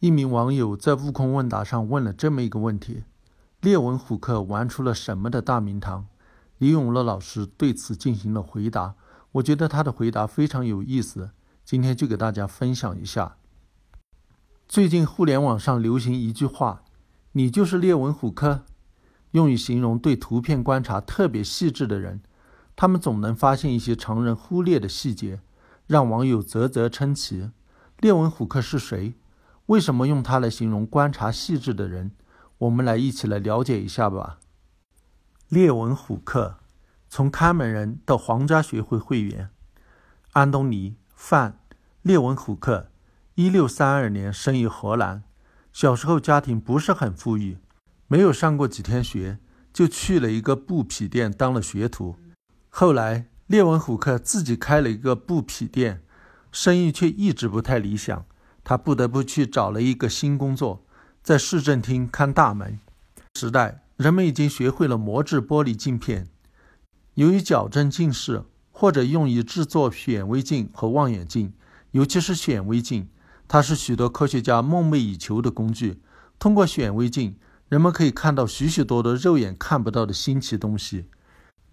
一名网友在悟空问答上问了这么一个问题：列文虎克玩出了什么的大名堂？李永乐老师对此进行了回答。我觉得他的回答非常有意思，今天就给大家分享一下。最近互联网上流行一句话：“你就是列文虎克”，用于形容对图片观察特别细致的人。他们总能发现一些常人忽略的细节，让网友啧啧称奇。列文虎克是谁？为什么用它来形容观察细致的人？我们来一起来了解一下吧。列文虎克，从看门人到皇家学会会员，安东尼·范·列文虎克，一六三二年生于荷兰。小时候家庭不是很富裕，没有上过几天学，就去了一个布匹店当了学徒。后来，列文虎克自己开了一个布匹店，生意却一直不太理想。他不得不去找了一个新工作，在市政厅看大门。时代，人们已经学会了磨制玻璃镜片。由于矫正近视，或者用于制作显微镜和望远镜，尤其是显微镜，它是许多科学家梦寐以求的工具。通过显微镜，人们可以看到许许多多肉眼看不到的新奇东西。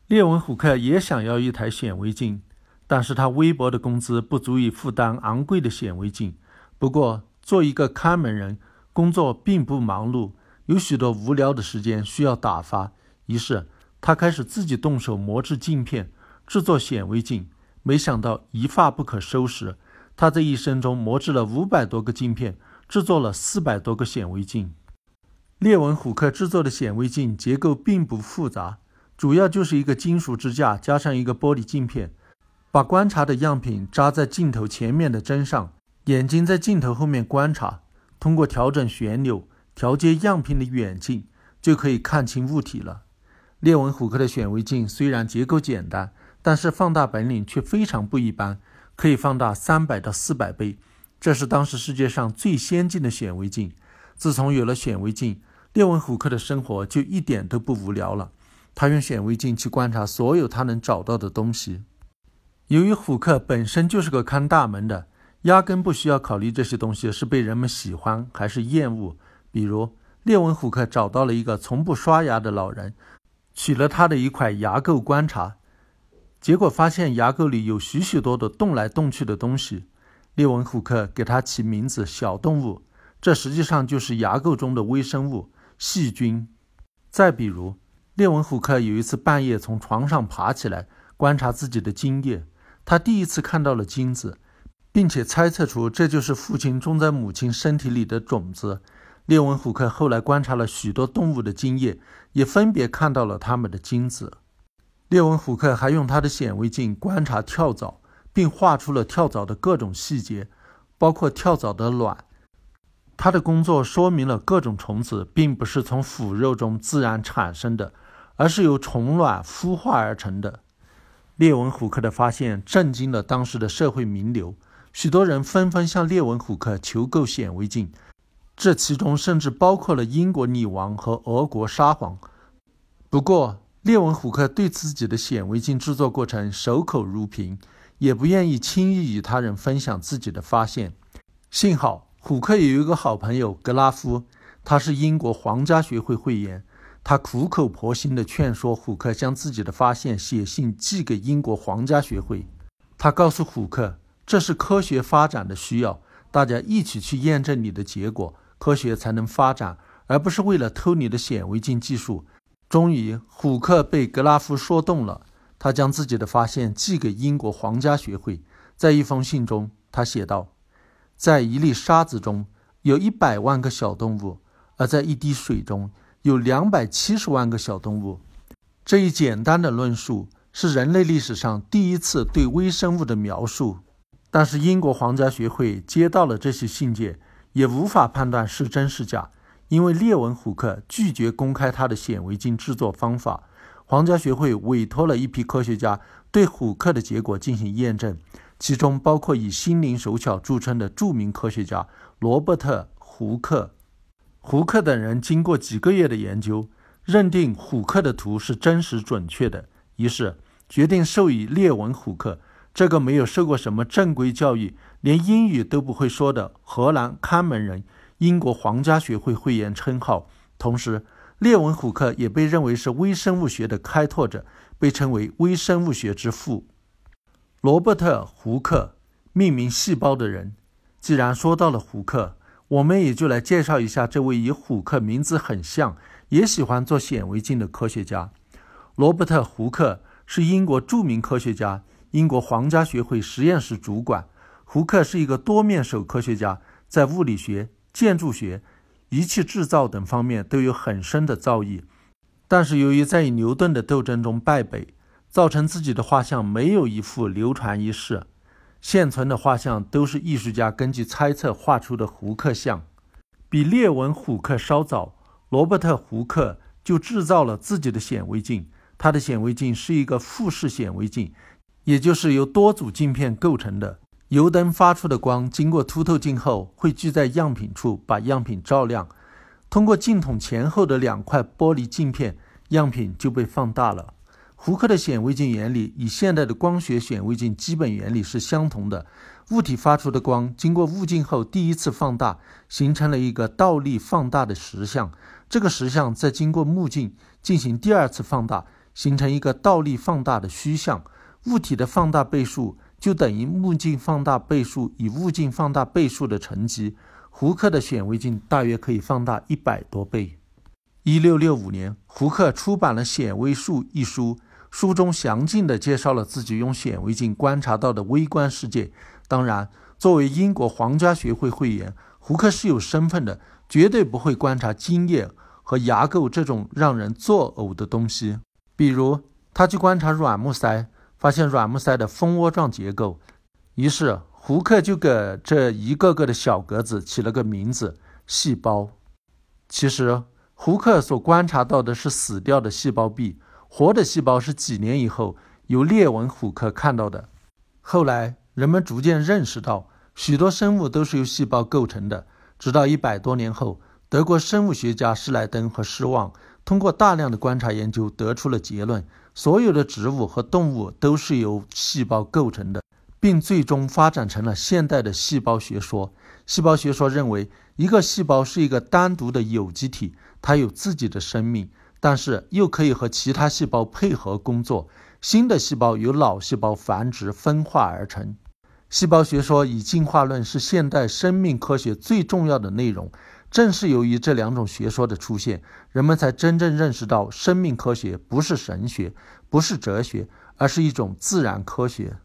列文虎克也想要一台显微镜，但是他微薄的工资不足以负担昂贵的显微镜。不过，做一个看门人，工作并不忙碌，有许多无聊的时间需要打发。于是，他开始自己动手磨制镜片，制作显微镜。没想到一发不可收拾，他这一生中磨制了五百多个镜片，制作了四百多个显微镜。列文虎克制作的显微镜结构并不复杂，主要就是一个金属支架加上一个玻璃镜片，把观察的样品扎在镜头前面的针上。眼睛在镜头后面观察，通过调整旋钮、调节样品的远近，就可以看清物体了。列文虎克的显微镜虽然结构简单，但是放大本领却非常不一般，可以放大三百到四百倍，这是当时世界上最先进的显微镜。自从有了显微镜，列文虎克的生活就一点都不无聊了。他用显微镜去观察所有他能找到的东西。由于虎克本身就是个看大门的。压根不需要考虑这些东西是被人们喜欢还是厌恶。比如，列文虎克找到了一个从不刷牙的老人，取了他的一块牙垢观察，结果发现牙垢里有许许多多动来动去的东西。列文虎克给他起名字“小动物”，这实际上就是牙垢中的微生物细菌。再比如，列文虎克有一次半夜从床上爬起来观察自己的精液，他第一次看到了精子。并且猜测出这就是父亲种在母亲身体里的种子。列文虎克后来观察了许多动物的精液，也分别看到了它们的精子。列文虎克还用他的显微镜观察跳蚤，并画出了跳蚤的各种细节，包括跳蚤的卵。他的工作说明了各种虫子并不是从腐肉中自然产生的，而是由虫卵孵化而成的。列文虎克的发现震惊了当时的社会名流。许多人纷纷向列文虎克求购显微镜，这其中甚至包括了英国女王和俄国沙皇。不过，列文虎克对自己的显微镜制作过程守口如瓶，也不愿意轻易与他人分享自己的发现。幸好，虎克有一个好朋友格拉夫，他是英国皇家学会会员，他苦口婆心地劝说虎克将自己的发现写信寄给英国皇家学会。他告诉虎克。这是科学发展的需要，大家一起去验证你的结果，科学才能发展，而不是为了偷你的显微镜技术。终于，虎克被格拉夫说动了，他将自己的发现寄给英国皇家学会。在一封信中，他写道：“在一粒沙子中有一百万个小动物，而在一滴水中有两百七十万个小动物。”这一简单的论述是人类历史上第一次对微生物的描述。但是英国皇家学会接到了这些信件，也无法判断是真是假，因为列文虎克拒绝公开他的显微镜制作方法。皇家学会委托了一批科学家对虎克的结果进行验证，其中包括以心灵手巧著称的著名科学家罗伯特·胡克。胡克等人经过几个月的研究，认定虎克的图是真实准确的，于是决定授予列文虎克。这个没有受过什么正规教育，连英语都不会说的荷兰看门人英国皇家学会会员称号。同时，列文虎克也被认为是微生物学的开拓者，被称为微生物学之父。罗伯特·胡克，命名细胞的人。既然说到了胡克，我们也就来介绍一下这位与虎克名字很像，也喜欢做显微镜的科学家。罗伯特·胡克是英国著名科学家，英国皇家学会实验室主管。胡克是一个多面手科学家，在物理学、建筑学。仪器制造等方面都有很深的造诣，但是由于在与牛顿的斗争中败北，造成自己的画像没有一幅流传于世。现存的画像都是艺术家根据猜测画出的胡克像。比列文虎克稍早，罗伯特胡克就制造了自己的显微镜。他的显微镜是一个复式显微镜，也就是由多组镜片构成的。油灯发出的光经过凸透镜后，会聚在样品处，把样品照亮。通过镜筒前后的两块玻璃镜片，样品就被放大了。胡克的显微镜原理与现代的光学显微镜基本原理是相同的。物体发出的光经过物镜后，第一次放大，形成了一个倒立放大的实像。这个实像再经过目镜进行第二次放大，形成一个倒立放大的虚像。物体的放大倍数。就等于目镜放大倍数与物镜放大倍数的乘积。胡克的显微镜大约可以放大一百多倍。一六六五年，胡克出版了《显微术》一书，书中详尽地介绍了自己用显微镜观察到的微观世界。当然，作为英国皇家学会会员，胡克是有身份的，绝对不会观察精液和牙垢这种让人作呕的东西。比如，他去观察软木塞。发现软木塞的蜂窝状结构，于是胡克就给这一个个的小格子起了个名字——细胞。其实，胡克所观察到的是死掉的细胞壁，活的细胞是几年以后由列文虎克看到的。后来，人们逐渐认识到，许多生物都是由细胞构成的。直到一百多年后，德国生物学家施莱登和施旺通过大量的观察研究，得出了结论。所有的植物和动物都是由细胞构成的，并最终发展成了现代的细胞学说。细胞学说认为，一个细胞是一个单独的有机体，它有自己的生命，但是又可以和其他细胞配合工作。新的细胞由老细胞繁殖分化而成。细胞学说与进化论是现代生命科学最重要的内容。正是由于这两种学说的出现，人们才真正认识到生命科学不是神学，不是哲学，而是一种自然科学。